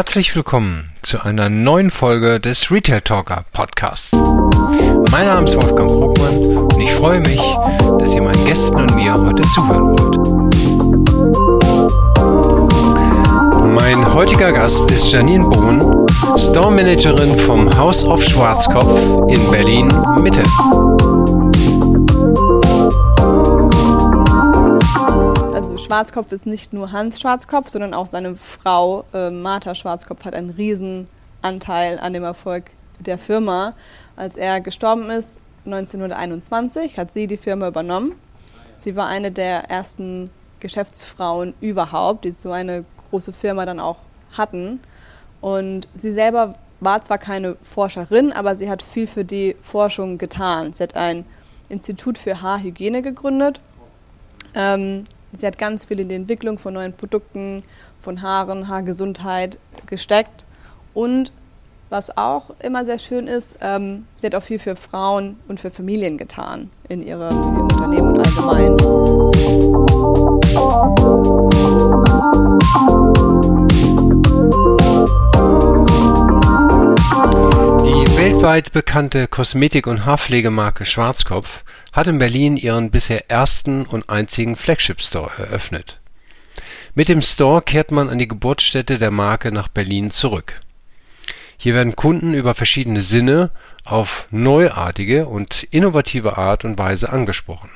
Herzlich willkommen zu einer neuen Folge des Retail Talker Podcasts. Mein Name ist Wolfgang Bruckmann und ich freue mich, dass ihr meinen Gästen und mir heute zuhören wollt. Mein heutiger Gast ist Janine Bohn, Store Managerin vom House of Schwarzkopf in Berlin Mitte. Schwarzkopf ist nicht nur Hans Schwarzkopf, sondern auch seine Frau äh, Martha Schwarzkopf hat einen riesen Anteil an dem Erfolg der Firma. Als er gestorben ist, 1921, hat sie die Firma übernommen. Sie war eine der ersten Geschäftsfrauen überhaupt, die so eine große Firma dann auch hatten. Und sie selber war zwar keine Forscherin, aber sie hat viel für die Forschung getan. Sie hat ein Institut für Haarhygiene gegründet. Ähm, Sie hat ganz viel in die Entwicklung von neuen Produkten, von Haaren, Haargesundheit gesteckt. Und was auch immer sehr schön ist, ähm, sie hat auch viel für Frauen und für Familien getan in, ihre, in ihrem Unternehmen und allgemein. Weltweit bekannte Kosmetik- und Haarpflegemarke Schwarzkopf hat in Berlin ihren bisher ersten und einzigen Flagship-Store eröffnet. Mit dem Store kehrt man an die Geburtsstätte der Marke nach Berlin zurück. Hier werden Kunden über verschiedene Sinne auf neuartige und innovative Art und Weise angesprochen.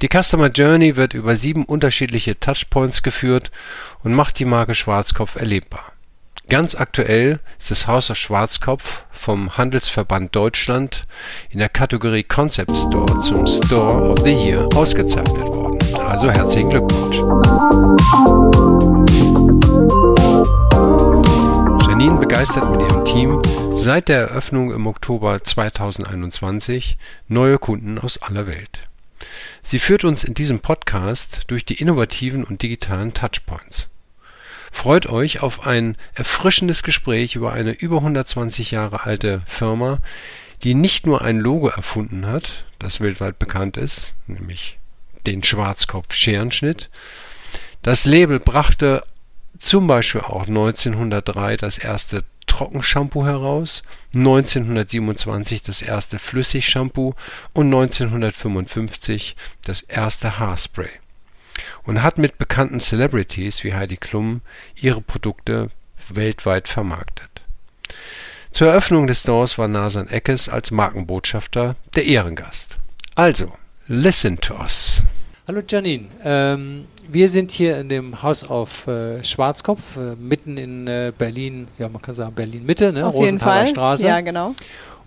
Die Customer Journey wird über sieben unterschiedliche Touchpoints geführt und macht die Marke Schwarzkopf erlebbar Ganz aktuell ist das Haus of Schwarzkopf vom Handelsverband Deutschland in der Kategorie Concept Store zum Store of the Year ausgezeichnet worden. Also herzlichen Glückwunsch. Janine begeistert mit ihrem Team seit der Eröffnung im Oktober 2021 neue Kunden aus aller Welt. Sie führt uns in diesem Podcast durch die innovativen und digitalen Touchpoints. Freut euch auf ein erfrischendes Gespräch über eine über 120 Jahre alte Firma, die nicht nur ein Logo erfunden hat, das weltweit bekannt ist, nämlich den Schwarzkopf-Scherenschnitt. Das Label brachte zum Beispiel auch 1903 das erste Trockenshampoo heraus, 1927 das erste Flüssigshampoo und 1955 das erste Haarspray und hat mit bekannten Celebrities wie Heidi Klum ihre Produkte weltweit vermarktet. Zur Eröffnung des Stores war Nasan Eckes als Markenbotschafter der Ehrengast. Also, listen to us. Hallo Janine, ähm, wir sind hier in dem Haus auf äh, Schwarzkopf, äh, mitten in äh, Berlin, ja man kann sagen Berlin Mitte, ne? Auf jeden Fall. Straße. Ja, genau.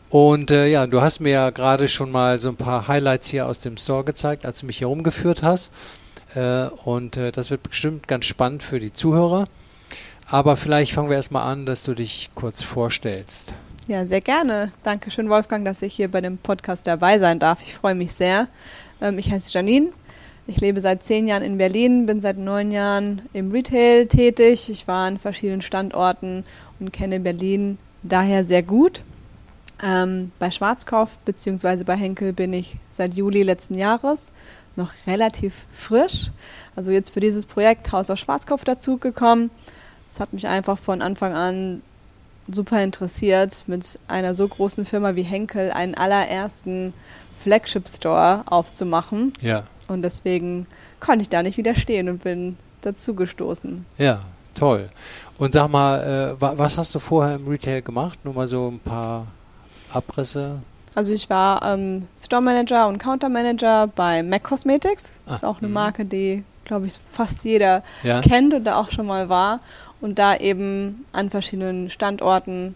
Und äh, ja, du hast mir ja gerade schon mal so ein paar Highlights hier aus dem Store gezeigt, als du mich hier rumgeführt hast. Äh, und äh, das wird bestimmt ganz spannend für die Zuhörer. Aber vielleicht fangen wir erstmal an, dass du dich kurz vorstellst. Ja, sehr gerne. Dankeschön, Wolfgang, dass ich hier bei dem Podcast dabei sein darf. Ich freue mich sehr. Ähm, ich heiße Janine. Ich lebe seit zehn Jahren in Berlin, bin seit neun Jahren im Retail tätig. Ich war an verschiedenen Standorten und kenne Berlin daher sehr gut. Ähm, bei Schwarzkopf bzw. bei Henkel bin ich seit Juli letzten Jahres noch relativ frisch. Also jetzt für dieses Projekt Haus auf Schwarzkopf dazugekommen. Es hat mich einfach von Anfang an super interessiert, mit einer so großen Firma wie Henkel einen allerersten Flagship Store aufzumachen. Ja. Und deswegen konnte ich da nicht widerstehen und bin dazugestoßen. Ja, toll. Und sag mal, äh, was hast du vorher im Retail gemacht? Nur mal so ein paar Abrisse. Also ich war ähm, Store Manager und Counter Manager bei MAC Cosmetics. Das ah, ist auch eine mhm. Marke, die, glaube ich, fast jeder ja. kennt und da auch schon mal war. Und da eben an verschiedenen Standorten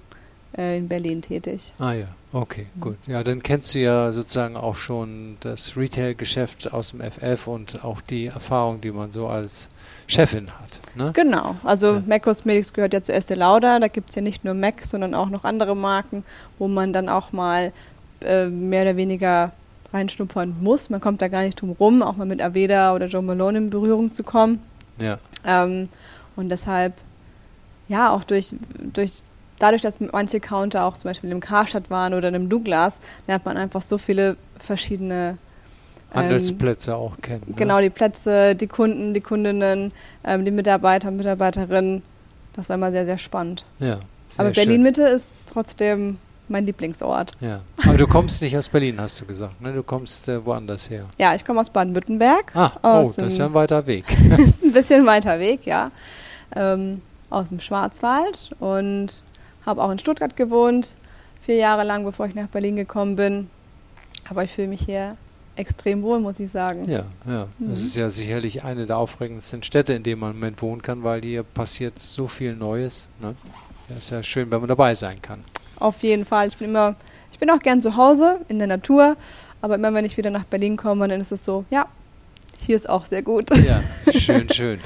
äh, in Berlin tätig. Ah ja, okay, mhm. gut. Ja, dann kennst du ja sozusagen auch schon das Retail-Geschäft aus dem FF und auch die Erfahrung, die man so als Chefin hat. Ne? Genau, also ja. MAC Cosmetics gehört ja zu Estee Lauder. Da gibt es ja nicht nur MAC, sondern auch noch andere Marken, wo man dann auch mal äh, mehr oder weniger reinschnuppern muss. Man kommt da gar nicht drum rum, auch mal mit Aveda oder Joe Malone in Berührung zu kommen. Ja. Ähm, und deshalb, ja, auch durch, durch dadurch, dass manche Counter auch zum Beispiel im Karstadt waren oder im Douglas, lernt man einfach so viele verschiedene ähm, Handelsplätze auch kennen. Ne? Genau, die Plätze, die Kunden, die Kundinnen, ähm, die Mitarbeiter, Mitarbeiterinnen das war immer sehr, sehr spannend. Ja. sehr Aber. Berlin-Mitte ist trotzdem mein Lieblingsort. Ja. Aber du kommst nicht aus Berlin, hast du gesagt. Ne? Du kommst äh, woanders her. Ja, ich komme aus Baden-Württemberg. Ah, oh, Aus das ist ja ein weiter Weg. ist ein bisschen weiter Weg, ja. Ähm, aus dem Schwarzwald und habe auch in Stuttgart gewohnt, vier Jahre lang, bevor ich nach Berlin gekommen bin. Aber ich fühle mich hier extrem wohl, muss ich sagen. Ja, ja. Mhm. Das ist ja sicherlich eine der aufregendsten Städte, in denen man im Moment wohnen kann, weil hier passiert so viel Neues. Ne? Das ist ja schön, wenn man dabei sein kann. Auf jeden Fall. Ich bin immer, ich bin auch gern zu Hause in der Natur, aber immer wenn ich wieder nach Berlin komme, dann ist es so, ja, hier ist auch sehr gut. Ja, schön, schön.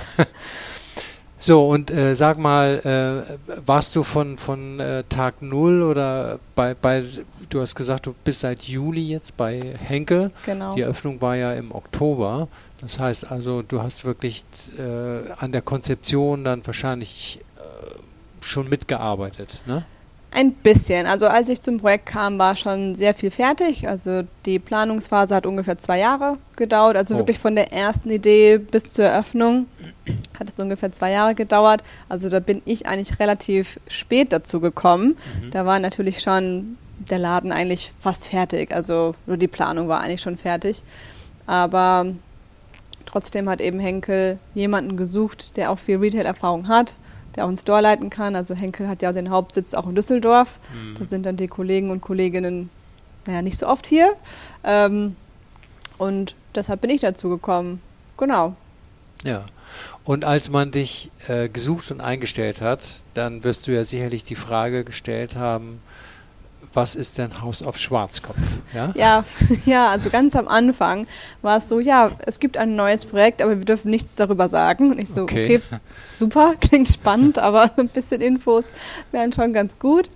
So, und äh, sag mal, äh, warst du von, von äh, Tag Null oder bei, bei, du hast gesagt, du bist seit Juli jetzt bei Henkel. Genau. Die Eröffnung war ja im Oktober. Das heißt also, du hast wirklich äh, an der Konzeption dann wahrscheinlich äh, schon mitgearbeitet, ne? Ein bisschen. Also als ich zum Projekt kam, war schon sehr viel fertig. Also die Planungsphase hat ungefähr zwei Jahre gedauert. Also Oh. wirklich von der ersten Idee bis zur Eröffnung hat es ungefähr zwei Jahre gedauert. Also da bin ich eigentlich relativ spät dazu gekommen. Mhm. Da war natürlich schon der Laden eigentlich fast fertig. Also nur die Planung war eigentlich schon fertig. Aber trotzdem hat eben Henkel jemanden gesucht, der auch viel Retail-Erfahrung hat, der auch einen Store leiten kann. Also Henkel hat ja den Hauptsitz auch in Düsseldorf. Mhm. Da sind dann die Kollegen und Kolleginnen, naja, nicht so oft hier. Ähm, und deshalb bin ich dazu gekommen. Genau. Ja. Und als man dich äh, gesucht und eingestellt hat, dann wirst du ja sicherlich die Frage gestellt haben, was ist denn Haus auf Schwarzkopf? Ja? Ja, ja, also ganz am Anfang war es so, ja, es gibt ein neues Projekt, aber wir dürfen nichts darüber sagen. Und ich so, Okay. okay, super, klingt spannend, aber so ein bisschen Infos wären schon ganz gut.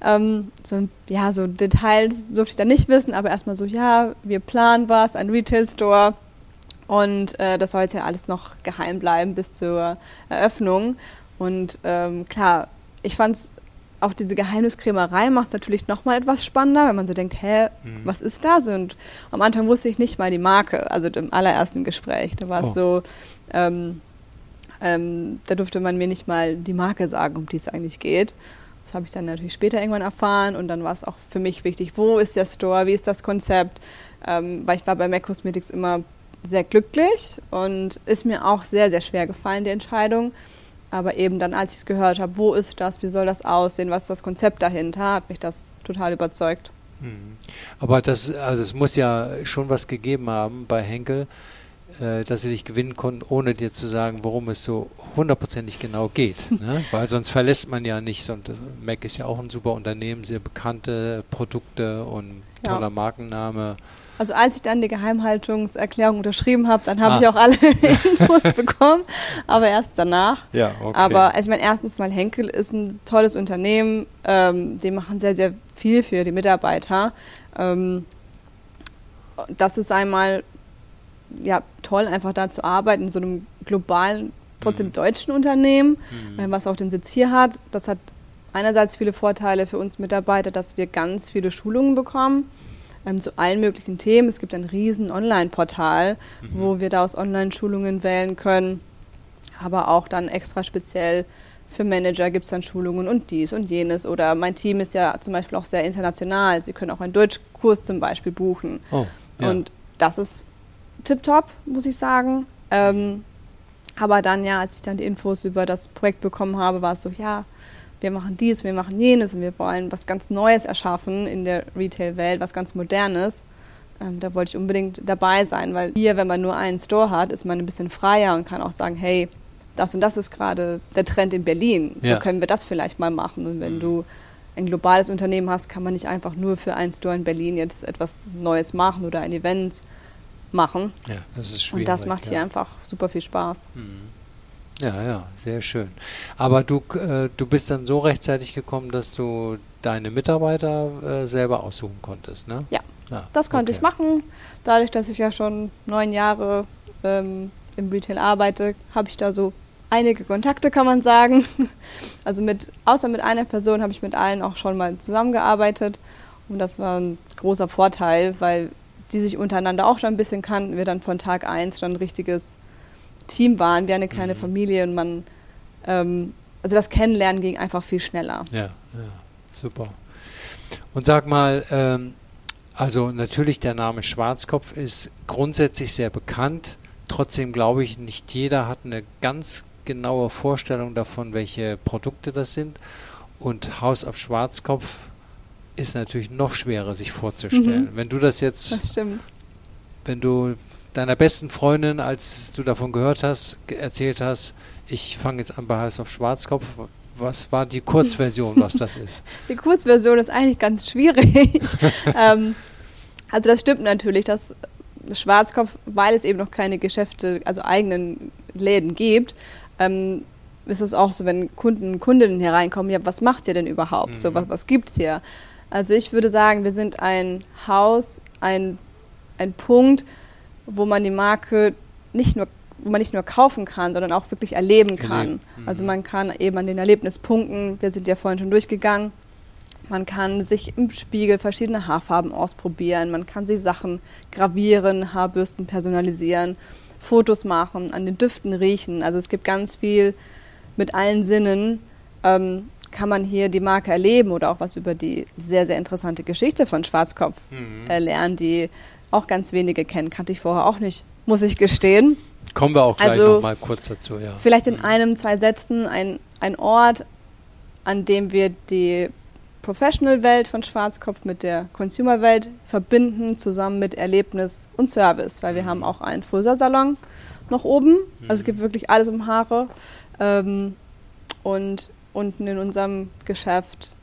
Ähm, so, ja, so Details durfte ich da nicht wissen, aber erstmal so, ja, wir planen was, ein Retail-Store. Und äh, das soll jetzt ja alles noch geheim bleiben bis zur Eröffnung. Und ähm, klar, ich fand es auch diese Geheimniskrämerei macht es natürlich nochmal etwas spannender, wenn man so denkt, hä, Mhm. was ist das? Und am Anfang wusste ich nicht mal die Marke, also im allerersten Gespräch. Da war es Oh. so, ähm, ähm, da durfte man mir nicht mal die Marke sagen, um die es eigentlich geht. Das habe ich dann natürlich später irgendwann erfahren und dann war es auch für mich wichtig, wo ist der Store, wie ist das Konzept, ähm, weil ich war bei MAC Cosmetics immer sehr glücklich und ist mir auch sehr, sehr schwer gefallen, die Entscheidung. Aber eben dann, als ich es gehört habe, wo ist das, wie soll das aussehen, was ist das Konzept dahinter, hat mich das total überzeugt. Mhm. Aber das, also es muss ja schon was gegeben haben bei Henkel, äh, dass sie dich gewinnen konnten, ohne dir zu sagen, worum es so hundertprozentig genau geht. ne? Weil sonst verlässt man ja nicht. Und das, Mac ist ja auch ein super Unternehmen, sehr bekannte Produkte und Ja. toller Markenname. Also als ich dann die Geheimhaltungserklärung unterschrieben habe, dann habe Ah. ich auch alle Infos bekommen, aber erst danach. Ja, okay. Aber also ich meine, erstens mal Henkel ist ein tolles Unternehmen, ähm, die machen sehr, sehr viel für die Mitarbeiter. Ähm, das ist einmal ja, toll, einfach da zu arbeiten, in so einem globalen, trotzdem Mhm. deutschen Unternehmen, Mhm. äh, was auch den Sitz hier hat. Das hat einerseits viele Vorteile für uns Mitarbeiter, dass wir ganz viele Schulungen bekommen ähm, zu allen möglichen Themen. Es gibt ein riesen Online-Portal, Mhm. wo wir da aus Online-Schulungen wählen können, aber auch dann extra speziell für Manager gibt es dann Schulungen und dies und jenes. Oder mein Team ist ja zum Beispiel auch sehr international. Sie können auch einen Deutschkurs zum Beispiel buchen. Oh, ja. Und das ist tipptopp, muss ich sagen. Ähm, aber dann, ja, als ich dann die Infos über das Projekt bekommen habe, war es so, ja, wir machen dies, wir machen jenes und wir wollen was ganz Neues erschaffen in der Retail-Welt, was ganz Modernes. Ähm, da wollte ich unbedingt dabei sein, weil hier, wenn man nur einen Store hat, ist man ein bisschen freier und kann auch sagen, hey, das und das ist gerade der Trend in Berlin. Ja. So können wir das vielleicht mal machen. Und wenn Mhm. du ein globales Unternehmen hast, kann man nicht einfach nur für einen Store in Berlin jetzt etwas Neues machen oder ein Event machen. ja, das ist schwierig. Und das macht ja. hier einfach super viel Spaß. Mhm. Ja, ja, sehr schön. Aber du, äh, du bist dann so rechtzeitig gekommen, dass du deine Mitarbeiter äh, selber aussuchen konntest, ne? Ja. Ah, Das konnte okay. ich machen. Dadurch, dass ich ja schon neun Jahre ähm, im Retail arbeite, habe ich da so einige Kontakte, kann man sagen. Also mit, außer mit einer Person habe ich mit allen auch schon mal zusammengearbeitet. Und das war ein großer Vorteil, weil die sich untereinander auch schon ein bisschen kannten. Wir dann von Tag eins schon ein richtiges Team waren, wie eine kleine Mhm. Familie und man ähm, also das Kennenlernen ging einfach viel schneller. Ja, ja, super. Und sag mal, ähm, also natürlich der Name Schwarzkopf ist grundsätzlich sehr bekannt. Trotzdem glaube ich, nicht jeder hat eine ganz genaue Vorstellung davon, welche Produkte das sind. Und Haus auf Schwarzkopf ist natürlich noch schwerer sich vorzustellen. Mhm. Wenn du das jetzt, das stimmt. wenn du deiner besten Freundin, als du davon gehört hast, erzählt hast, ich fange jetzt an bei Haus auf Schwarzkopf, was war die Kurzversion, was das ist? Die Kurzversion ist eigentlich ganz schwierig. ähm, also das stimmt natürlich, dass Schwarzkopf, weil es eben noch keine Geschäfte, also eigenen Läden gibt, ähm, ist es auch so, wenn Kunden, Kundinnen hier reinkommen, ja, was macht ihr denn überhaupt? Mhm. So, was, was es hier? Also ich würde sagen, wir sind ein Haus, ein, ein Punkt, wo man die Marke nicht nur wo man nicht nur kaufen kann, sondern auch wirklich erleben kann. Mhm. Also man kann eben an den Erlebnispunkten, wir sind ja vorhin schon durchgegangen, man kann sich im Spiegel verschiedene Haarfarben ausprobieren, man kann sich Sachen gravieren, Haarbürsten personalisieren, Fotos machen, an den Düften riechen. Also es gibt ganz viel mit allen Sinnen. Ähm, kann man hier die Marke erleben oder auch was über die sehr, sehr interessante Geschichte von Schwarzkopf mhm. äh, lernen, die auch ganz wenige kennen. Kannte ich vorher auch nicht, muss ich gestehen. Kommen wir auch gleich also, noch mal kurz dazu, ja. Vielleicht in mhm. einem, zwei Sätzen ein, ein Ort, an dem wir die Professional-Welt von Schwarzkopf mit der Consumer-Welt verbinden, zusammen mit Erlebnis und Service, weil wir haben auch einen Friseursalon noch oben. Also es gibt wirklich alles um Haare. Ähm, und unten in unserem Geschäft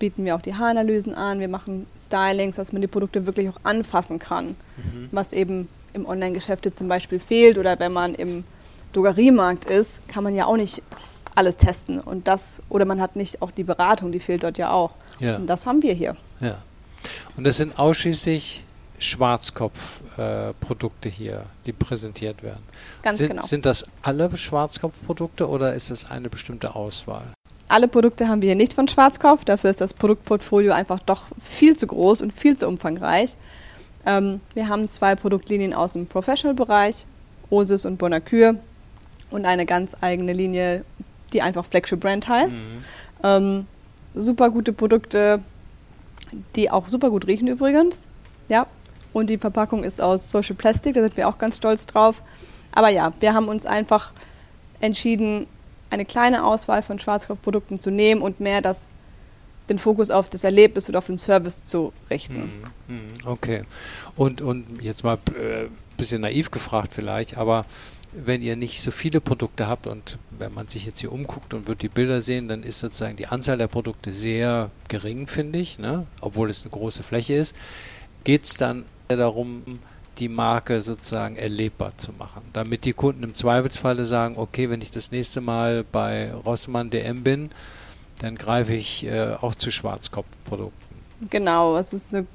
bieten wir auch die Haaranalysen an. Wir machen Stylings, dass man die Produkte wirklich auch anfassen kann, mhm. was eben im Online-Geschäft zum Beispiel fehlt oder wenn man im Drogeriemarkt ist, kann man ja auch nicht alles testen. Und das, oder man hat nicht auch die Beratung, die fehlt dort ja auch. Ja. Und das haben wir hier. Ja. Und das sind ausschließlich Schwarzkopf-Produkte äh, hier, die präsentiert werden. Ganz sind, genau. Sind das alle Schwarzkopf-Produkte oder ist es eine bestimmte Auswahl? Alle Produkte haben wir hier nicht von Schwarzkopf. Dafür ist das Produktportfolio einfach doch viel zu groß und viel zu umfangreich. Ähm, wir haben zwei Produktlinien aus dem Professional-Bereich, Osis und Bonacure und eine ganz eigene Linie die einfach Flagship Brand heißt. Mhm. Ähm, super gute Produkte, die auch super gut riechen übrigens. Ja. Und die Verpackung ist aus Social Plastic, da sind wir auch ganz stolz drauf. Aber ja, wir haben uns einfach entschieden, eine kleine Auswahl von Schwarzkopfprodukten zu nehmen und mehr das, den Fokus auf das Erlebnis und auf den Service zu richten. Mhm. Mhm. Okay. Und, und jetzt mal ein äh, bisschen naiv gefragt vielleicht, aber wenn ihr nicht so viele Produkte habt und wenn man sich jetzt hier umguckt und wird die Bilder sehen, dann ist sozusagen die Anzahl der Produkte sehr gering, finde ich, ne? obwohl es eine große Fläche ist, geht es dann darum, die Marke sozusagen erlebbar zu machen, damit die Kunden im Zweifelsfalle sagen, okay, wenn ich das nächste Mal bei Rossmann DM bin, dann greife ich äh, auch zu Schwarzkopfprodukten. Genau, es ist ein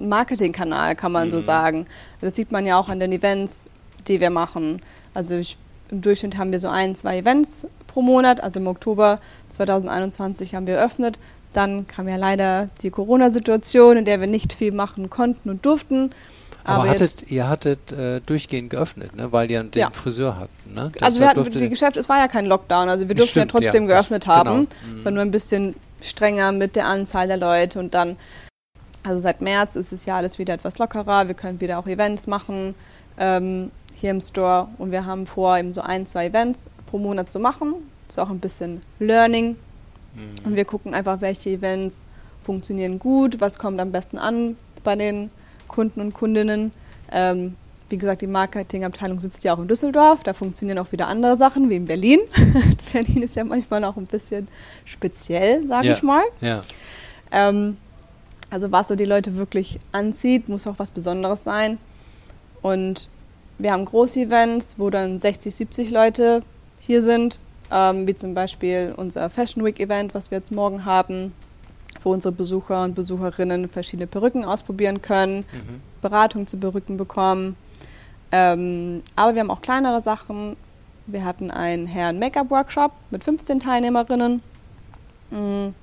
Marketingkanal, kann man mhm. so sagen. Das sieht man ja auch an den Events die wir machen. Also ich, im Durchschnitt haben wir so ein, zwei Events pro Monat. Also im Oktober 2021 haben wir eröffnet. Dann kam ja leider die Corona-Situation, in der wir nicht viel machen konnten und durften. Aber, Aber hattet, ihr hattet äh, durchgehend geöffnet, ne? weil ihr den ja. Friseur hatten. Ne? also wir hatten die Geschäfte, es war ja kein Lockdown, also wir durften Stimmt, ja trotzdem ja, geöffnet das, haben. Genau. Es war nur ein bisschen strenger mit der Anzahl der Leute und dann, also seit März ist es ja alles wieder etwas lockerer, wir können wieder auch Events machen. Ähm, hier im Store und wir haben vor, eben so ein, zwei Events pro Monat zu machen. Das ist auch ein bisschen Learning. Mhm. Und wir gucken einfach, welche Events funktionieren gut, was kommt am besten an bei den Kunden und Kundinnen. Ähm, wie gesagt, die Marketingabteilung sitzt ja auch in Düsseldorf. Da funktionieren auch wieder andere Sachen wie in Berlin. Berlin ist ja manchmal auch ein bisschen speziell, sage ja. ich mal. Ja. Ähm, also was so die Leute wirklich anzieht, muss auch was Besonderes sein. Und wir haben Großevents, wo dann 60, 70 Leute hier sind, ähm, wie zum Beispiel unser Fashion Week Event, was wir jetzt morgen haben, wo unsere Besucher und Besucherinnen verschiedene Perücken ausprobieren können, mhm. Beratung zu Perücken bekommen. Ähm, aber wir haben auch kleinere Sachen. Wir hatten einen Herren-Make-up-Workshop mit 15 Teilnehmerinnen, mh, mm,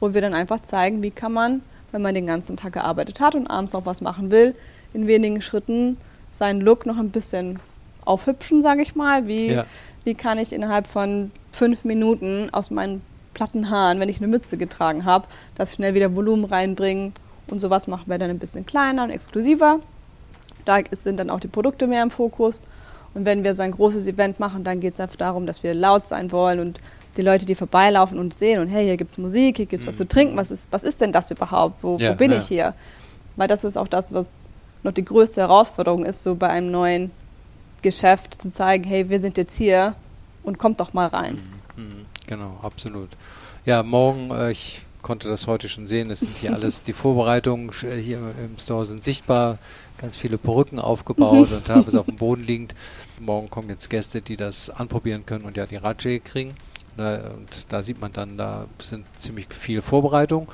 wo wir dann einfach zeigen, wie kann man, wenn man den ganzen Tag gearbeitet hat und abends noch was machen will, in wenigen Schritten seinen Look noch ein bisschen aufhübschen, sage ich mal. Wie, ja. wie kann ich innerhalb von fünf Minuten aus meinen platten Haaren, wenn ich eine Mütze getragen habe, das schnell wieder Volumen reinbringen und sowas machen wir dann ein bisschen kleiner und exklusiver. Da sind dann auch die Produkte mehr im Fokus. Und wenn wir so ein großes Event machen, dann geht es einfach darum, dass wir laut sein wollen und die Leute, die vorbeilaufen und sehen und hey, hier gibt es Musik, hier gibt es was zu trinken, was ist, was ist denn das überhaupt? Wo, Ja, wo bin ja. ich hier? Weil das ist auch das, was noch die größte Herausforderung ist, so bei einem neuen Geschäft zu zeigen, hey, wir sind jetzt hier und kommt doch mal rein. Mhm, Genau, absolut. Ja, morgen, äh, ich konnte das heute schon sehen, es sind hier alles, die Vorbereitungen äh, hier im Store sind sichtbar, ganz viele Perücken aufgebaut und teilweise auf dem Boden liegend. Morgen kommen jetzt Gäste, die das anprobieren können und ja die Ratschläge kriegen. Äh, Und da sieht man dann, da sind ziemlich viel Vorbereitung.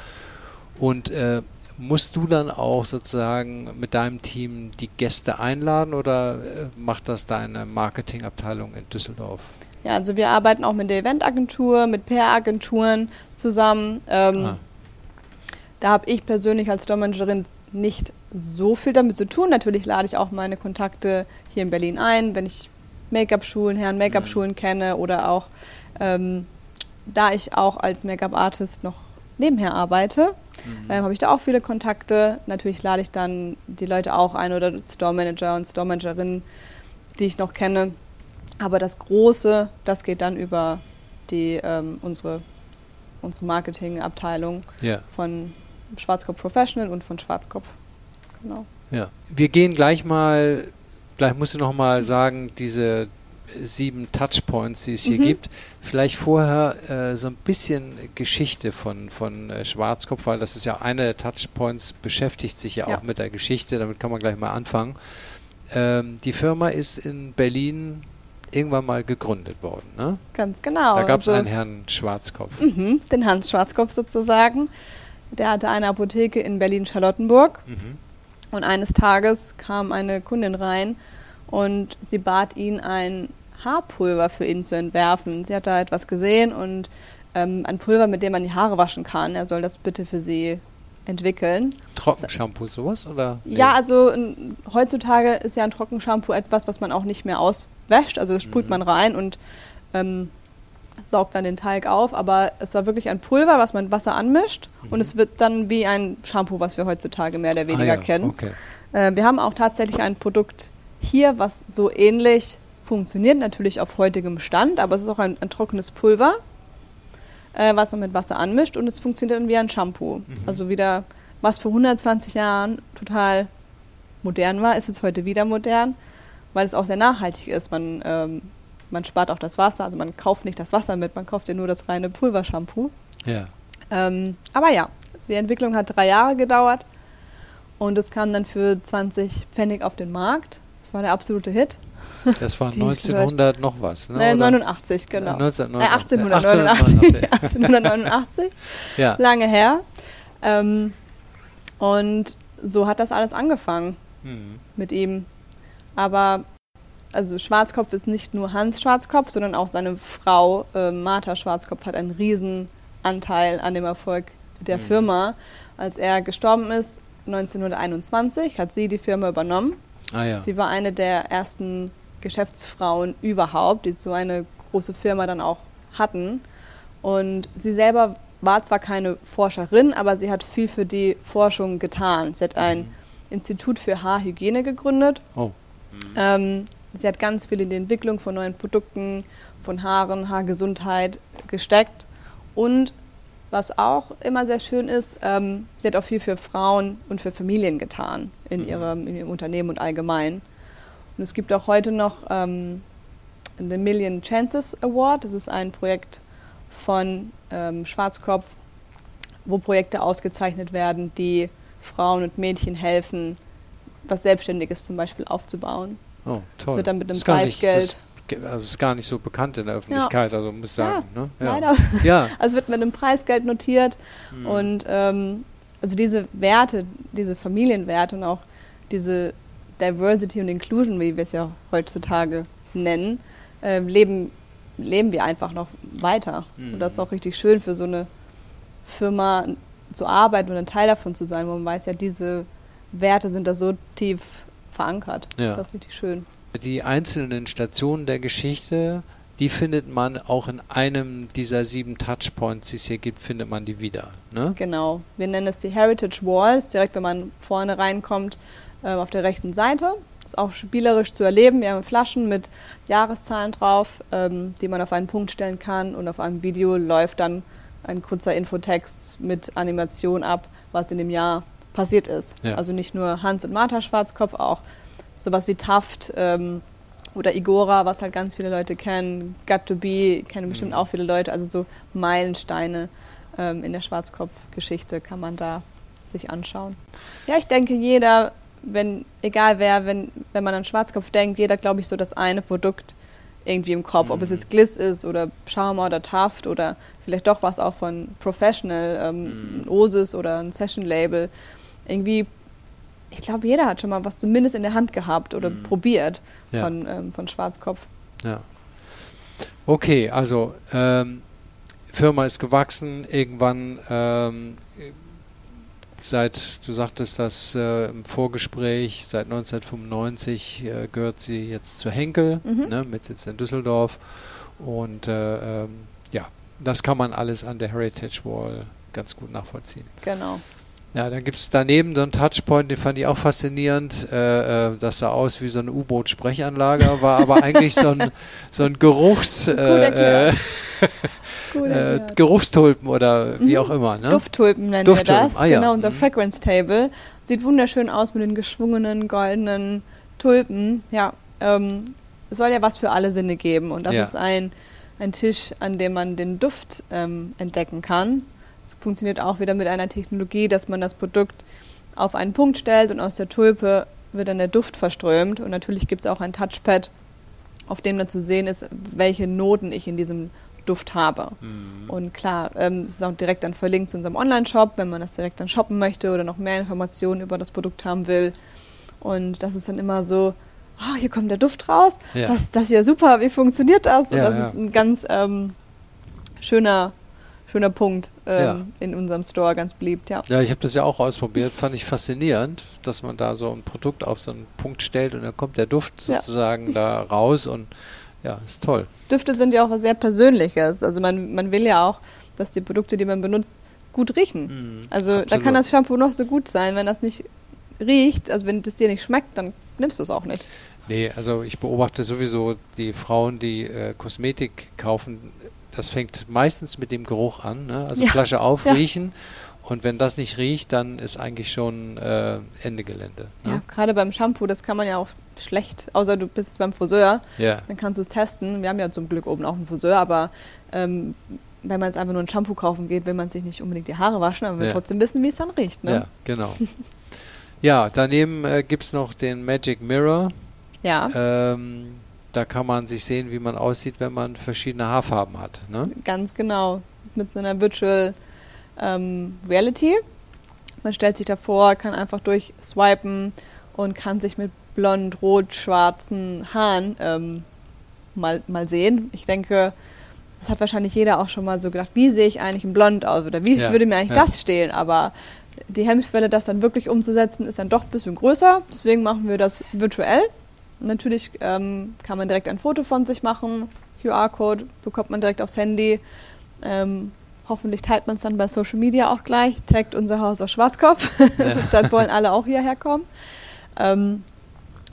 Und äh, musst du dann auch sozusagen mit deinem Team die Gäste einladen oder äh, macht das deine Marketingabteilung in Düsseldorf? Ja, also wir arbeiten auch mit der Eventagentur, mit PR-Agenturen zusammen. Ähm, Ah. Da habe ich persönlich als Store-Managerin nicht so viel damit zu tun. Natürlich lade ich auch meine Kontakte hier in Berlin ein, wenn ich Make-up-Schulen, Herren Make-up-Schulen kenne oder auch, ähm, da ich auch als Make-up-Artist noch nebenher arbeite, ähm, habe ich da auch viele Kontakte. Natürlich lade ich dann die Leute auch ein oder Store-Manager und Store-Managerinnen, die ich noch kenne. Aber das Große, das geht dann über die, ähm, unsere, unsere Marketingabteilung Ja. von Schwarzkopf Professional und von Schwarzkopf. Genau. Ja, wir gehen gleich mal, gleich musst du noch mal sagen, diese sieben Touchpoints, die es hier Mhm. gibt. Vielleicht vorher äh, so ein bisschen Geschichte von, von äh, Schwarzkopf, weil das ist ja eine der Touchpoints, beschäftigt sich ja, Ja. auch mit der Geschichte, damit kann man gleich mal anfangen. Ähm, die Firma ist in Berlin irgendwann mal gegründet worden. Ne? Ganz genau. da gab es Also, einen Herrn Schwarzkopf. mhm, den Hans Schwarzkopf sozusagen. Der hatte eine Apotheke in Berlin-Charlottenburg. Mhm. Und eines Tages kam eine Kundin rein und sie bat ihn, ein Haarpulver für ihn zu entwerfen. Sie hat da etwas gesehen und ähm, ein Pulver, mit dem man die Haare waschen kann. Er soll das bitte für sie entwickeln. Trockenshampoo, sowas? Oder? Ja, also n- heutzutage ist ja ein Trockenshampoo etwas, was man auch nicht mehr auswäscht. Also das sprüht Mhm. man rein und ähm, saugt dann den Teig auf. Aber es war wirklich ein Pulver, was man mit Wasser anmischt. Und es wird dann wie ein Shampoo, was wir heutzutage mehr oder weniger Mhm. ah, ja. kennen. Okay. Äh, wir haben auch tatsächlich ein Produkt hier, was so ähnlich funktioniert, natürlich auf heutigem Stand, aber es ist auch ein, ein trockenes Pulver, äh, was man mit Wasser anmischt und es funktioniert dann wie ein Shampoo. Also wieder, was vor 120 Jahren total modern war, ist jetzt heute wieder modern, weil es auch sehr nachhaltig ist. Man, ähm, man spart auch das Wasser, also man kauft nicht das Wasser mit, man kauft ja nur das reine Pulvershampoo. Ja. Ähm, aber ja, die Entwicklung hat drei Jahre gedauert und es kam dann für 20 Pfennig auf den Markt. Das war der absolute Hit. Das war Die 1900 noch was, ne? Äh, oder? 89, genau. Äh, 1989. Äh, 1889. 1889. Ja. Lange her. Ähm, und so hat das alles angefangen Mhm. mit ihm. Aber also Schwarzkopf ist nicht nur Hans Schwarzkopf, sondern auch seine Frau äh, Martha Schwarzkopf hat einen riesen Anteil an dem Erfolg der Mhm. Firma. Als er gestorben ist, 1921, hat sie die Firma übernommen. Ah ja. Sie war eine der ersten Geschäftsfrauen überhaupt, die so eine große Firma dann auch hatten. Und sie selber war zwar keine Forscherin, aber sie hat viel für die Forschung getan. Sie hat ein Institut für Haarhygiene gegründet. Oh. Ähm, sie hat ganz viel in die Entwicklung von neuen Produkten, von Haaren, Haargesundheit gesteckt. Und was auch immer sehr schön ist, ähm, sie hat auch viel für Frauen und für Familien getan in, Mhm. ihrem, in ihrem Unternehmen und allgemein. Und es gibt auch heute noch ähm, den Million Chances Award. Das ist ein Projekt von ähm, Schwarzkopf, wo Projekte ausgezeichnet werden, die Frauen und Mädchen helfen, was Selbstständiges zum Beispiel aufzubauen. Oh, toll. Wird dann mit einem nicht- Preisgeld- das- ge- also ist gar nicht so bekannt in der Öffentlichkeit, also muss ich sagen. ne? ja. Leider. Ja. Also wird mit einem Preisgeld notiert. Mhm. Und ähm, also diese Werte, diese Familienwerte und auch diese Diversity und Inclusion, wie wir es ja heutzutage nennen, ähm, leben, leben wir einfach noch weiter. Mhm. Und das ist auch richtig schön für so eine Firma zu arbeiten und ein Teil davon zu sein, wo man weiß ja, diese Werte sind da so tief verankert. Ja. Das ist richtig schön. Die einzelnen Stationen der Geschichte die findet man auch in einem dieser sieben Touchpoints, die es hier gibt, findet man die wieder. Ne? Genau. Wir nennen es die Heritage Walls, direkt wenn man vorne reinkommt, äh, auf der rechten Seite. Das ist auch spielerisch zu erleben. Wir haben Flaschen mit Jahreszahlen drauf, ähm, die man auf einen Punkt stellen kann und auf einem Video läuft dann ein kurzer Infotext mit Animation ab, was in dem Jahr passiert ist. Ja. Also nicht nur Hans und Martha Schwarzkopf, auch sowas wie Taft ähm, oder Igora, was halt ganz viele Leute kennen. Got to Be kennen bestimmt Mhm. auch viele Leute. Also so Meilensteine ähm, in der Schwarzkopf-Geschichte kann man da sich anschauen. Ja, ich denke, jeder, wenn, egal wer, wenn, wenn man an Schwarzkopf denkt, jeder, glaube ich, so das eine Produkt irgendwie im Kopf. Ob es Mhm. jetzt Gliss ist oder Schauma oder Taft oder vielleicht doch was auch von Professional, ähm, Mhm. ein Osis oder ein Session-Label. Irgendwie, ich glaube, jeder hat schon mal was zumindest in der Hand gehabt oder Mhm. probiert Ja. von, ähm, von Schwarzkopf. Ja. Okay, also ähm, Firma ist gewachsen, irgendwann ähm, seit, du sagtest das äh, im Vorgespräch, seit 1995 äh, gehört sie jetzt zu Henkel, Mhm. ne, mit Sitz in Düsseldorf. Und äh, ähm, ja, das kann man alles an der Heritage Wall ganz gut nachvollziehen. Genau. Ja, dann gibt es daneben so einen Touchpoint, den fand ich auch faszinierend. Äh, äh, das sah aus wie so eine U-Boot-Sprechanlage, war aber eigentlich so ein, so ein Geruchs, äh, äh, äh. Geruchstulpen oder wie Mhm. auch immer. Ne? Dufttulpen nennen Dufttulpen, wir das. ah ja. Genau, unser Mhm. Fragrance Table. Sieht wunderschön aus mit den geschwungenen, goldenen Tulpen. Ja, ähm, es soll ja was für alle Sinne geben. Und das Ja. ist ein, ein Tisch, an dem man den Duft ähm, entdecken kann. Es funktioniert auch wieder mit einer Technologie, dass man das Produkt auf einen Punkt stellt und aus der Tulpe wird dann der Duft verströmt. Und natürlich gibt es auch ein Touchpad, auf dem dann zu sehen ist, welche Noten ich in diesem Duft habe. Mhm. Und klar, ähm, es ist auch direkt dann verlinkt zu unserem Online-Shop, wenn man das direkt dann shoppen möchte oder noch mehr Informationen über das Produkt haben will. Und das ist dann immer so, ah, hier kommt der Duft raus, Ja. das, das ist ja super, wie funktioniert das? Und Ja, das ja. ist ein ganz ähm, schöner, schöner Punkt ähm, Ja. in unserem Store, ganz beliebt, ja. Ja, ich habe das ja auch ausprobiert, fand ich faszinierend, dass man da so ein Produkt auf so einen Punkt stellt und dann kommt der Duft Ja. sozusagen da raus und ja, ist toll. Düfte sind ja auch was sehr Persönliches. Also man, man will ja auch, dass die Produkte, die man benutzt, gut riechen. Mhm, Also da absolut. kann das Shampoo noch so gut sein, wenn das nicht riecht, also wenn das dir nicht schmeckt, dann nimmst du es auch nicht. Nee, also ich beobachte sowieso die Frauen, die äh, Kosmetik kaufen, das fängt meistens mit dem Geruch an. Ne? Also Ja, Flasche ja. aufriechen und wenn das nicht riecht, dann ist eigentlich schon äh, Ende Gelände. Ja, Ne? gerade beim Shampoo, das kann man ja auch schlecht, außer du bist beim Friseur, Ja. dann kannst du es testen. Wir haben ja zum Glück oben auch einen Friseur, aber ähm, wenn man jetzt einfach nur ein Shampoo kaufen geht, will man sich nicht unbedingt die Haare waschen, aber will Ja. trotzdem wissen, wie es dann riecht. ja, Ne? genau. ja, daneben äh, gibt es noch den Magic Mirror. Ja, Ähm, da kann man sich sehen, wie man aussieht, wenn man verschiedene Haarfarben hat. Ne? ganz genau. Mit so einer Virtual ähm, Reality. Man stellt sich davor, kann einfach durchswipen und kann sich mit blond, rot, schwarzen Haaren ähm, mal, mal sehen. Ich denke, das hat wahrscheinlich jeder auch schon mal so gedacht, wie sehe ich eigentlich in blond aus oder wie Ja, würde mir eigentlich ja. das stehen? Aber die Hemmschwelle, das dann wirklich umzusetzen, ist dann doch ein bisschen größer. Deswegen machen wir das virtuell. Natürlich ähm, kann man direkt ein Foto von sich machen. QR-Code bekommt man direkt aufs Handy. Ähm, hoffentlich teilt man es dann bei Social Media auch gleich. Taggt unser Haus aus Schwarzkopf. Ja. dann wollen alle auch hierher kommen. Ähm,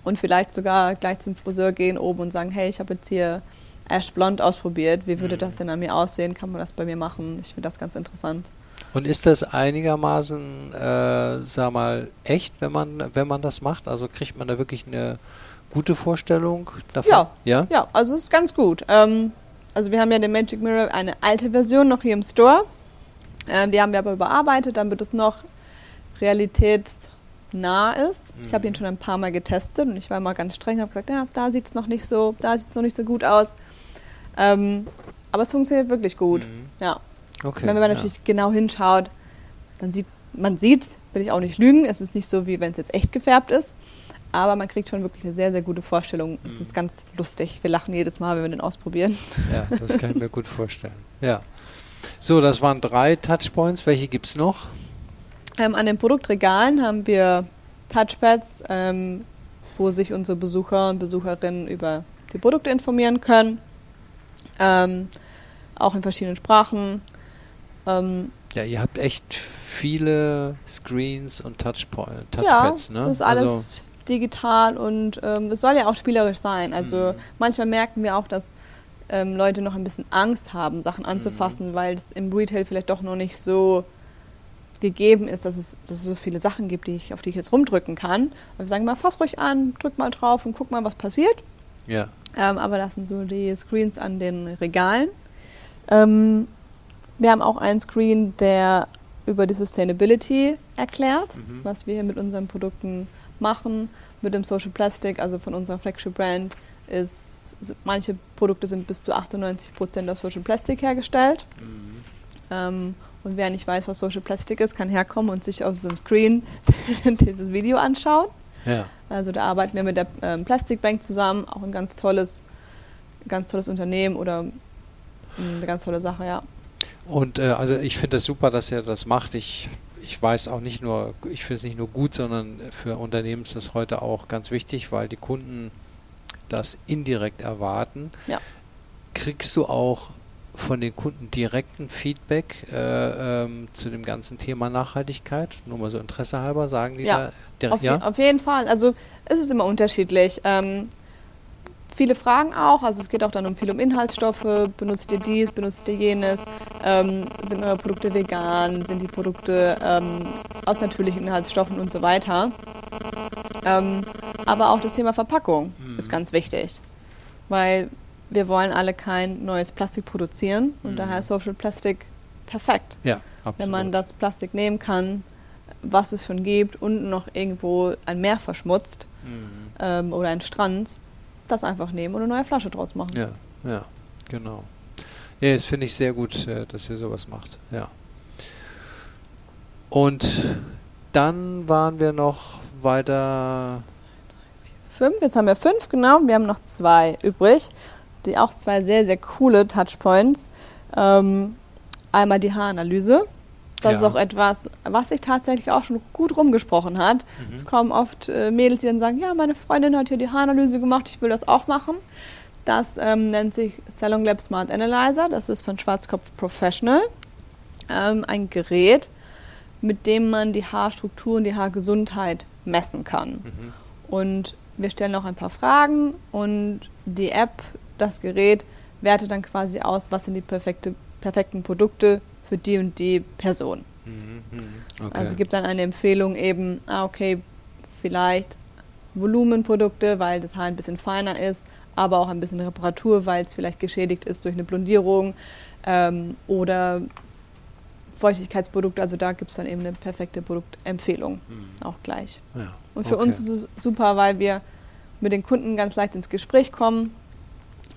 und vielleicht sogar gleich zum Friseur gehen oben und sagen, hey, ich habe jetzt hier Ash Blond ausprobiert. Wie würde Mhm. das denn an mir aussehen? Kann man das bei mir machen? Ich finde das ganz interessant. Und ist das einigermaßen, äh, sag mal, echt, wenn man, wenn man das macht? Also kriegt man da wirklich eine gute Vorstellung davon? Ja. Ja? Ja, also es ist ganz gut. Ähm, also wir haben ja den Magic Mirror, eine alte Version noch hier im Store. Ähm, die haben wir aber überarbeitet, damit es noch realitätsnah ist. Ich habe Mhm. ihn schon ein paar Mal getestet und ich war mal ganz streng, habe gesagt, ja, da sieht es noch nicht so, da sieht es noch nicht so gut aus. Ähm, aber es funktioniert wirklich gut. Mhm. Ja. Okay. Wenn man ja. natürlich genau hinschaut, dann sieht man sieht, will ich auch nicht lügen. Es ist nicht so, wie wenn es jetzt echt gefärbt ist. Aber man kriegt schon wirklich eine sehr, sehr gute Vorstellung. Es Mhm. ist ganz lustig. Wir lachen jedes Mal, wenn wir den ausprobieren. Ja, das kann ich mir gut vorstellen. Ja. So, das waren drei Touchpoints. Welche gibt es noch? Ähm, an den Produktregalen haben wir Touchpads, ähm, wo sich unsere Besucher und Besucherinnen über die Produkte informieren können. Ähm, auch in verschiedenen Sprachen. Ähm, ja, ihr habt echt viele Screens und Touchpoint, Touchpads, ja, ne? Das ist alles also digital und ähm, es soll ja auch spielerisch sein. Also mhm. manchmal merken wir auch, dass ähm, Leute noch ein bisschen Angst haben, Sachen anzufassen, mhm. weil es im Retail vielleicht doch noch nicht so gegeben ist, dass es, dass es so viele Sachen gibt, die ich, auf die ich jetzt rumdrücken kann. Aber wir sagen mal, fass ruhig an, drück mal drauf und guck mal, was passiert. Ja. Ähm, aber das sind so die Screens an den Regalen. Ähm, wir haben auch einen Screen, der über die Sustainability erklärt, mhm. was wir hier mit unseren Produkten machen. Mit dem Social Plastic, also von unserer Flagship Brand, ist manche Produkte sind bis zu 98 Prozent aus Social Plastic hergestellt. Mhm. Ähm, und wer nicht weiß, was Social Plastic ist, kann herkommen und sich auf dem Screen dieses Video anschauen. Ja. Also da arbeiten wir mit der ähm, Plastic Bank zusammen, auch ein ganz tolles, ganz tolles Unternehmen oder mh, mm, eine ganz tolle Sache, ja. Und äh, also ich finde es das super, dass er das macht. Ich, ich weiß auch nicht nur, ich finde es nicht nur gut, sondern für Unternehmen ist das heute auch ganz wichtig, weil die Kunden das indirekt erwarten. Ja. Kriegst du auch von den Kunden direkten Feedback äh, ähm, zu dem ganzen Thema Nachhaltigkeit? Nur mal so Interesse halber, sagen die ja, da direkt, auf, ja? auf jeden Fall. Also es ist immer unterschiedlich. Ähm, viele Fragen auch, also es geht auch dann um viel um Inhaltsstoffe, benutzt ihr dies, benutzt ihr jenes, ähm, sind eure Produkte vegan, sind die Produkte ähm, aus natürlichen Inhaltsstoffen und so weiter. Ähm, aber auch das Thema Verpackung mhm. ist ganz wichtig, weil wir wollen alle kein neues Plastik produzieren und mhm. daher ist Social Plastic perfekt. Ja, absolut. Wenn man das Plastik nehmen kann, was es schon gibt und noch irgendwo ein Meer verschmutzt mhm. ähm, oder ein Strand, das einfach nehmen und eine neue Flasche draus machen. Ja, ja, genau. Ja, das finde ich sehr gut, äh, dass ihr sowas macht. Ja. Und dann waren wir noch weiter. Fünf, jetzt haben wir fünf, genau. Wir haben noch zwei übrig die auch zwei sehr, sehr coole Touchpoints. Ähm, einmal die Haaranalyse. Das ja. ist auch etwas, was sich tatsächlich auch schon gut rumgesprochen hat. Mhm. Es kommen oft äh, Mädels, die dann sagen, ja, meine Freundin hat hier die Haaranalyse gemacht, ich will das auch machen. Das ähm, nennt sich Salon Lab Smart Analyzer. Das ist von Schwarzkopf Professional. Ähm, ein Gerät, mit dem man die Haarstruktur und die Haargesundheit messen kann. Mhm. Und wir stellen auch ein paar Fragen und die App das Gerät wertet dann quasi aus, was sind die perfekte, perfekten Produkte für die und die Person. Mhm, mhm. okay. Also gibt dann eine Empfehlung eben, ah, okay, vielleicht Volumenprodukte, weil das Haar ein bisschen feiner ist, aber auch ein bisschen Reparatur, weil es vielleicht geschädigt ist durch eine Blondierung ähm, oder Feuchtigkeitsprodukte. Also da gibt es dann eben eine perfekte Produktempfehlung mhm. auch gleich. Ja, Und für okay. uns ist es super, weil wir mit den Kunden ganz leicht ins Gespräch kommen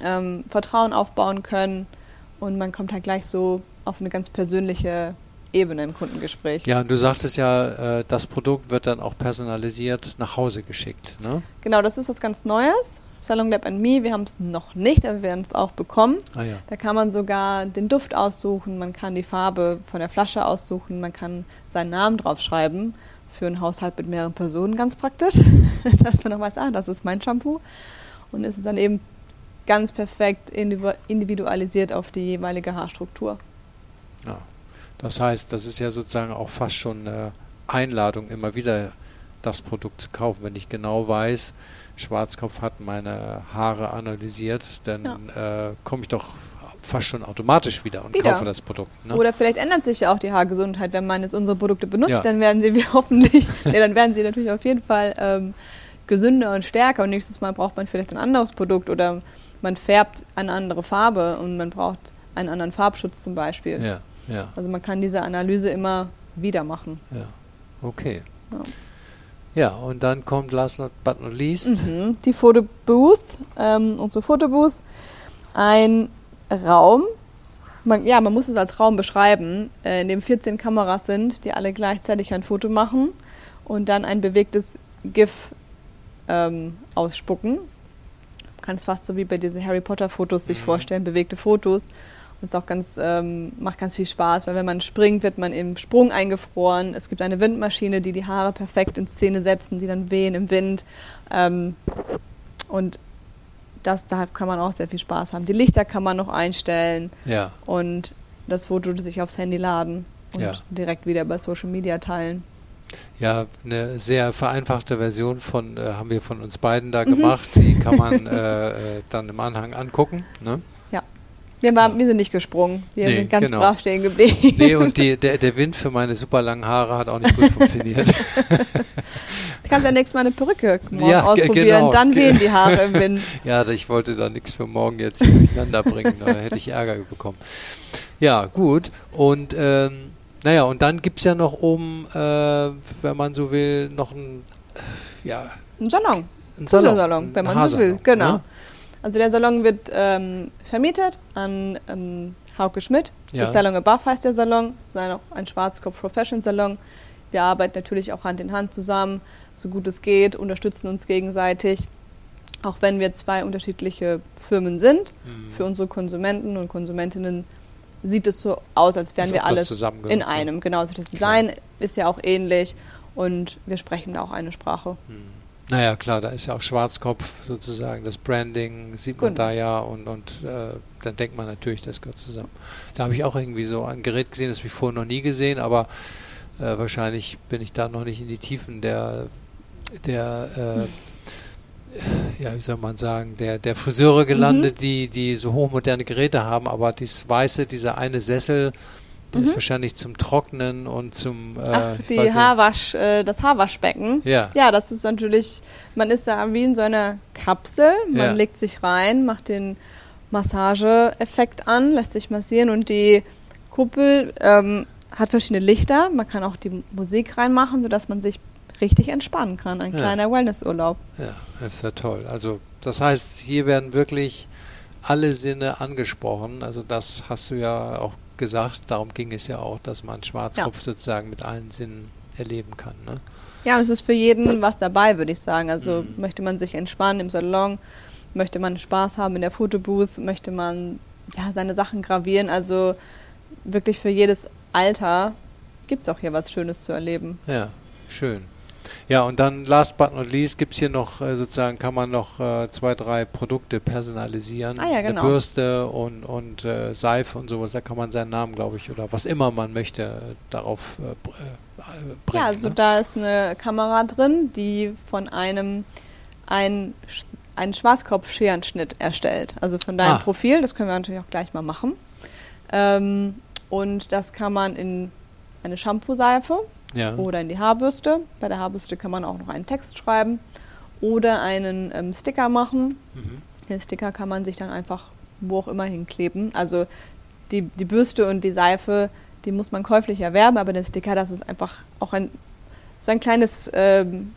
ähm, Vertrauen aufbauen können und man kommt halt gleich so auf eine ganz persönliche Ebene im Kundengespräch. Ja, und du sagtest ja, äh, das Produkt wird dann auch personalisiert nach Hause geschickt. Ne? Genau, das ist was ganz Neues. Salon Lab Me, wir haben es noch nicht, aber wir werden es auch bekommen. Ah, ja. Da kann man sogar den Duft aussuchen, man kann die Farbe von der Flasche aussuchen, man kann seinen Namen draufschreiben. Für einen Haushalt mit mehreren Personen ganz praktisch, dass man noch weiß, ah, das ist mein Shampoo. Und es ist dann eben ganz perfekt individualisiert auf die jeweilige Haarstruktur. Ja. Das heißt, das ist ja sozusagen auch fast schon eine Einladung, immer wieder das Produkt zu kaufen. Wenn ich genau weiß, Schwarzkopf hat meine Haare analysiert, dann ja. äh, komme ich doch fast schon automatisch wieder und wieder. kaufe das Produkt. Ne? Oder vielleicht ändert sich ja auch die Haargesundheit, wenn man jetzt unsere Produkte benutzt, ja. dann werden sie wie hoffentlich, ja, dann werden sie natürlich auf jeden Fall ähm, gesünder und stärker und nächstes Mal braucht man vielleicht ein anderes Produkt oder man färbt eine andere Farbe und man braucht einen anderen Farbschutz zum Beispiel. Ja, ja. Also man kann diese Analyse immer wieder machen. Ja, okay. Ja. Ja, und dann kommt last but not least mhm, die Fotobooth, ähm, unsere Fotobooth. Ein Raum, man, ja, man muss es als Raum beschreiben, äh, in dem 14 Kameras sind, die alle gleichzeitig ein Foto machen und dann ein bewegtes GIF ähm, ausspucken kann es fast so wie bei diesen Harry Potter Fotos sich mhm. vorstellen, bewegte Fotos. Und es auch ganz, ähm, macht ganz viel Spaß, weil wenn man springt, wird man im Sprung eingefroren. Es gibt eine Windmaschine, die die Haare perfekt in Szene setzen, die dann wehen im Wind. Ähm, und das, da kann man auch sehr viel Spaß haben. Die Lichter kann man noch einstellen Ja. und das Foto sich aufs Handy laden und Ja. direkt wieder bei Social Media teilen. Ja, eine sehr vereinfachte Version von äh, haben wir von uns beiden da gemacht. Die kann man äh, äh, dann im Anhang angucken. Ne? Wir, waren, wir sind nicht gesprungen, wir Nee, sind ganz genau. brav stehen geblieben. Nee, und die, der, der Wind für meine super langen Haare hat auch nicht gut funktioniert. Du kannst ja nächstes Mal eine Perücke morgen Ja, ausprobieren, genau. dann wehen die Haare im Wind. ja, ich wollte da nichts für morgen jetzt durcheinander bringen. Da hätte ich Ärger bekommen. Ja, gut. Und ähm, naja, und dann gibt es ja noch oben, äh, wenn man so will, noch ein, äh, ja, Ein Salon, ein Fotosalon, wenn ein man so will, genau. ne? Also der Salon wird ähm, vermietet an ähm, Hauke Schmidt. Ja. Das Salon Above heißt der Salon. Das ist auch ein Schwarzkopf Profession Salon. Wir arbeiten natürlich auch Hand in Hand zusammen, so gut es geht, unterstützen uns gegenseitig. Auch wenn wir zwei unterschiedliche Firmen sind, Mhm. für unsere Konsumenten und Konsumentinnen sieht es so aus, als wären wir alles in ne? einem. Genau, also das Design ist ja auch ähnlich und wir sprechen da auch eine Sprache. Hm. Naja, klar, da ist ja auch Schwarzkopf sozusagen, das Branding sieht man Genau. da ja und, und äh, dann denkt man natürlich, das gehört zusammen. Da habe ich auch irgendwie so ein Gerät gesehen, das habe ich vorher noch nie gesehen, aber äh, wahrscheinlich bin ich da noch nicht in die Tiefen der, der äh, ja, wie soll man sagen, der, der Friseure gelandet, die, die so hochmoderne Geräte haben, aber das weiße, dieser eine Sessel, der ist Mhm. wahrscheinlich zum Trocknen und zum äh, Ach, die. Haarwasch, äh, das Haarwaschbecken. Ja. Ja, das ist natürlich, man ist da wie in so einer Kapsel, man Ja. legt sich rein, macht den Massageeffekt an, lässt sich massieren und die Kuppel ähm, hat verschiedene Lichter. Man kann auch die Musik reinmachen, sodass man sich richtig entspannen kann. Ein Ja. kleiner Wellnessurlaub. Ja, ist ja toll. Also das heißt, hier werden wirklich alle Sinne angesprochen. Also das hast du ja auch gesagt. Darum ging es ja auch, dass man Schwarzkopf sozusagen mit allen Sinnen erleben kann. Ne? Ja, es ist für jeden was dabei, würde ich sagen. Also Mhm. möchte man sich entspannen im Salon, möchte man Spaß haben in der Fotobooth, möchte man ja, seine Sachen gravieren. Also wirklich für jedes Alter gibt es auch hier was Schönes zu erleben. Ja, schön. Ja, und dann last but not least gibt es hier noch äh, sozusagen, kann man noch äh, zwei, drei Produkte personalisieren. Ah ja, genau. Eine Bürste und, und äh, Seife und sowas. Da kann man seinen Namen, glaube ich, oder was immer man möchte, äh, darauf br- bringen. ja, also ne? da ist eine Kamera drin, die von einem ein, einen Schwarzkopf-Scherenschnitt erstellt. Also von deinem Ah. Profil, das können wir natürlich auch gleich mal machen. Ähm, und das kann man in eine Shampoo-Seife ja. oder in die Haarbürste. Bei der Haarbürste kann man auch noch einen Text schreiben oder einen ähm, Sticker machen. Mhm. Den Sticker kann man sich dann einfach wo auch immer hinkleben. Also die, die Bürste und die Seife, die muss man käuflich erwerben, aber der Sticker, das ist einfach auch ein so ein kleines ähm,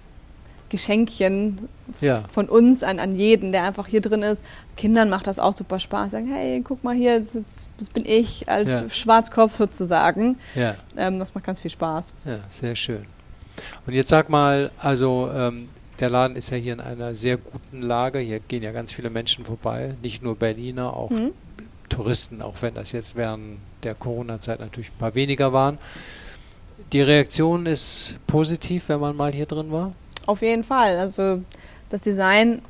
Geschenkchen Ja. von uns an, an jeden, der einfach hier drin ist. Kindern macht das auch super Spaß. Sagen, hey, guck mal hier, das, ist- das bin ich als Ja. Schwarzkopf sozusagen. Ja. Ähm, das macht ganz viel Spaß. Ja, sehr schön. Und jetzt sag mal, also ähm, der Laden ist ja hier in einer sehr guten Lage. Hier gehen ja ganz viele Menschen vorbei, nicht nur Berliner, auch Mhm. Touristen, auch wenn das jetzt während der Corona-Zeit natürlich ein paar weniger waren. Die Reaktion ist positiv, wenn man mal hier drin war. Auf jeden Fall. Also das Design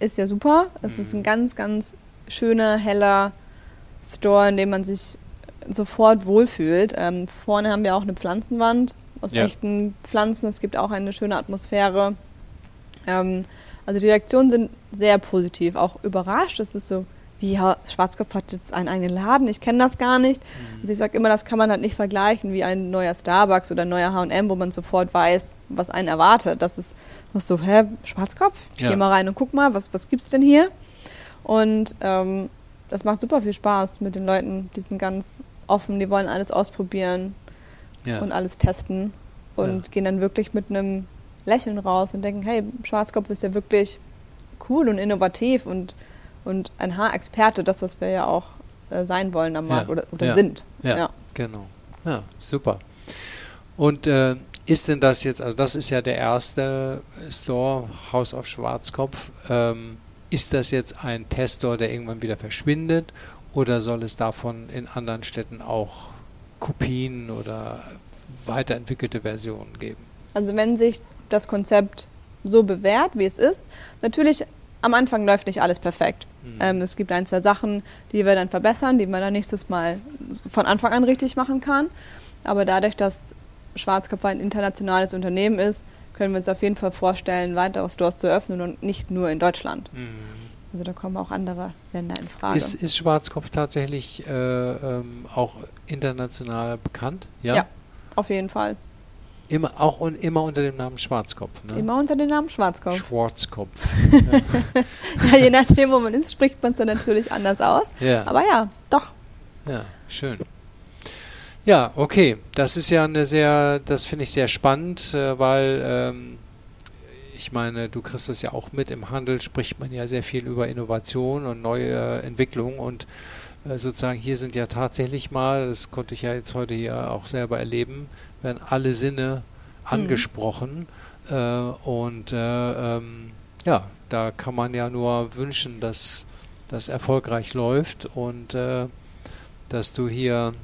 ist ja super. Es ist Mhm. ein ganz, ganz schöner, heller Store, in dem man sich sofort wohlfühlt. Ähm, vorne haben wir auch eine Pflanzenwand aus Ja. echten Pflanzen. Es gibt auch eine schöne Atmosphäre. Ähm, also die Reaktionen sind sehr positiv. Auch überrascht. Es ist so, wie Schwarzkopf hat jetzt einen eigenen Laden. Ich kenne das gar nicht. Also ich sage immer, das kann man halt nicht vergleichen wie ein neuer Starbucks oder ein neuer H&M, wo man sofort weiß, was einen erwartet. Das ist noch so, hä, Schwarzkopf? Ich Ja. gehe mal rein und guck mal, was, was gibt's denn hier? Und ähm, das macht super viel Spaß mit den Leuten. Die sind ganz offen, die wollen alles ausprobieren Ja. und alles testen und Ja. gehen dann wirklich mit einem Lächeln raus und denken, hey, Schwarzkopf ist ja wirklich cool und innovativ und, und ein Haarexperte, das, was wir ja auch äh, sein wollen am Markt Ja. oder, oder Ja. sind. Ja, genau. Ja, super. Und äh, ist denn das jetzt, also das ist ja der erste Store, House of Schwarzkopf. Ähm, ist das jetzt ein Teststore, der irgendwann wieder verschwindet? Oder soll es davon in anderen Städten auch Kopien oder weiterentwickelte Versionen geben? Also wenn sich das Konzept so bewährt, wie es ist, natürlich am Anfang läuft nicht alles perfekt. Mhm. Ähm, es gibt ein, zwei Sachen, die wir dann verbessern, die man dann nächstes Mal von Anfang an richtig machen kann. Aber dadurch, dass Schwarzkopf ein internationales Unternehmen ist, können wir uns auf jeden Fall vorstellen, weitere Stores zu öffnen und nicht nur in Deutschland. Mhm. Also da kommen auch andere Länder in Frage. Ist, ist Schwarzkopf tatsächlich äh, ähm, auch international bekannt? Ja? ja, auf jeden Fall. Immer, auch un, immer unter dem Namen Schwarzkopf. Ne? Immer unter dem Namen Schwarzkopf. Schwarzkopf. ja. je nachdem, wo man ist, spricht man es dann natürlich anders aus. Ja. Aber ja, doch. Ja, schön. Ja, okay. Das ist ja eine sehr, das finde ich sehr spannend, äh, weil ähm, ich meine, du kriegst das ja auch mit, im Handel spricht man ja sehr viel über Innovation und neue Entwicklung und äh, sozusagen hier sind ja tatsächlich mal, das konnte ich ja jetzt heute hier auch selber erleben, werden alle Sinne mhm. angesprochen mhm. äh, und äh, ähm, ja, da kann man ja nur wünschen, dass das erfolgreich läuft und äh, dass du hier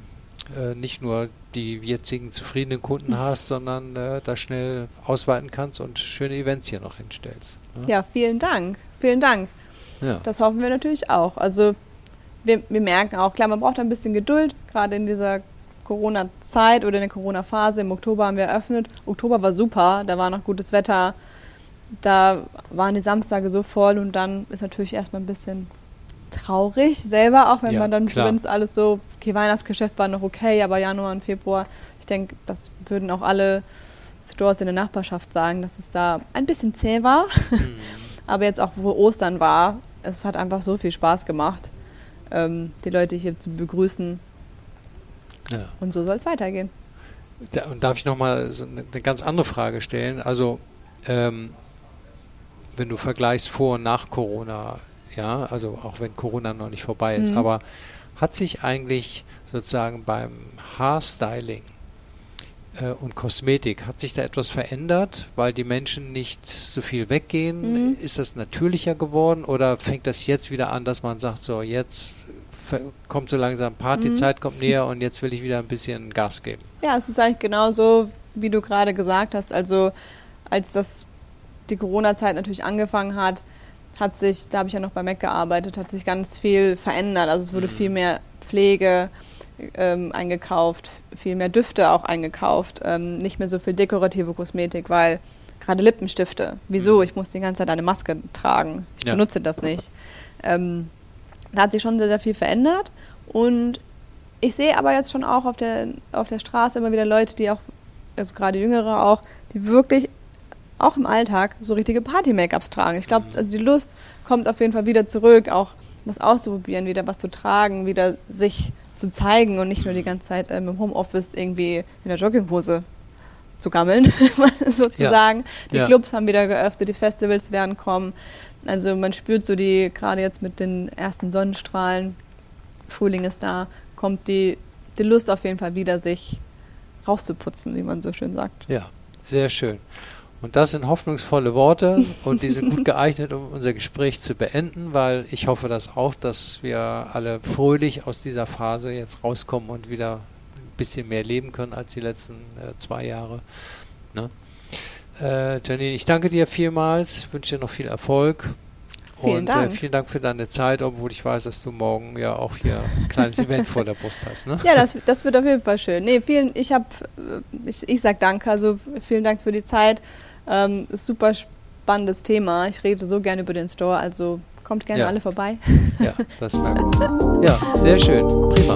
äh, nicht nur die jetzigen zufriedenen Kunden hast, sondern äh, da schnell ausweiten kannst und schöne Events hier noch hinstellst. Ne? Ja, vielen Dank. Vielen Dank. Ja. Das hoffen wir natürlich auch. Also wir, wir merken auch, klar, man braucht ein bisschen Geduld, gerade in dieser Corona-Zeit oder in der Corona-Phase. Im Oktober haben wir eröffnet. Oktober war super, da war noch gutes Wetter. Da waren die Samstage so voll und dann ist natürlich erstmal ein bisschen traurig selber, auch wenn ja, man dann, wenn es alles so, okay, Weihnachtsgeschäft war noch okay, aber Januar und Februar, ich denke, das würden auch alle Stores in der Nachbarschaft sagen, dass es da ein bisschen zäh war. Mhm. aber jetzt auch, wo Ostern war, es hat einfach so viel Spaß gemacht, ähm, die Leute hier zu begrüßen. Ja. Und so soll es weitergehen. Da, und darf ich nochmal so eine, eine ganz andere Frage stellen? Also, ähm, wenn du vergleichst vor und nach Corona, ja, also auch wenn Corona noch nicht vorbei ist, mhm. aber hat sich eigentlich sozusagen beim Haarstyling äh, und Kosmetik, hat sich da etwas verändert, weil die Menschen nicht so viel weggehen? Mhm. Ist das natürlicher geworden oder fängt das jetzt wieder an, dass man sagt, so jetzt kommt so langsam Partyzeit, mhm. kommt näher und jetzt will ich wieder ein bisschen Gas geben? Ja, es ist eigentlich genauso, wie du gerade gesagt hast. Also als das die Corona-Zeit natürlich angefangen hat, hat sich, da habe ich ja noch bei Mac gearbeitet, hat sich ganz viel verändert. Also es wurde mhm. viel mehr Pflege ähm, eingekauft, viel mehr Düfte auch eingekauft, ähm, nicht mehr so viel dekorative Kosmetik, weil gerade Lippenstifte, wieso? Mhm. Ich muss die ganze Zeit eine Maske tragen. Ich ja. benutze das nicht. Ähm, da hat sich schon sehr, sehr viel verändert und ich sehe aber jetzt schon auch auf der, auf der Straße immer wieder Leute, die auch, also gerade Jüngere auch, die wirklich auch im Alltag so richtige Party-Make-ups tragen. Ich glaube, mhm. also die Lust kommt auf jeden Fall wieder zurück, auch was auszuprobieren, wieder was zu tragen, wieder sich zu zeigen und nicht nur die ganze Zeit ähm, im Homeoffice irgendwie in der Jogginghose zu gammeln, sozusagen. Ja. Die ja. Clubs haben wieder geöffnet, die Festivals werden kommen. Also man spürt so die, gerade jetzt mit den ersten Sonnenstrahlen, Frühling ist da, kommt die, die Lust auf jeden Fall wieder, sich rauszuputzen, wie man so schön sagt. Ja, sehr schön. Und das sind hoffnungsvolle Worte und die sind gut geeignet, um unser Gespräch zu beenden, weil ich hoffe das auch, dass wir alle fröhlich aus dieser Phase jetzt rauskommen und wieder ein bisschen mehr leben können als die letzten äh, zwei Jahre. Ne? Äh, Janine, ich danke dir vielmals, wünsche dir noch viel Erfolg. Vielen und, äh, Dank. Äh, vielen Dank für deine Zeit, obwohl ich weiß, dass du morgen ja auch hier ein kleines Event vor der Brust hast. Ne? Ja, das, das wird auf jeden Fall schön. Nee, vielen, ich habe, äh, ich, ich sag Danke, also vielen Dank für die Zeit. Ähm, super spannendes Thema. Ich rede so gerne über den Store, also kommt gerne ja. alle vorbei. Ja, das wäre gut. Ja, sehr schön. Prima.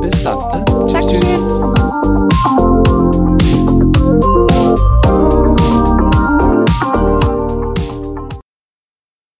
Bis dann. Ne? Tschüss, tschüss.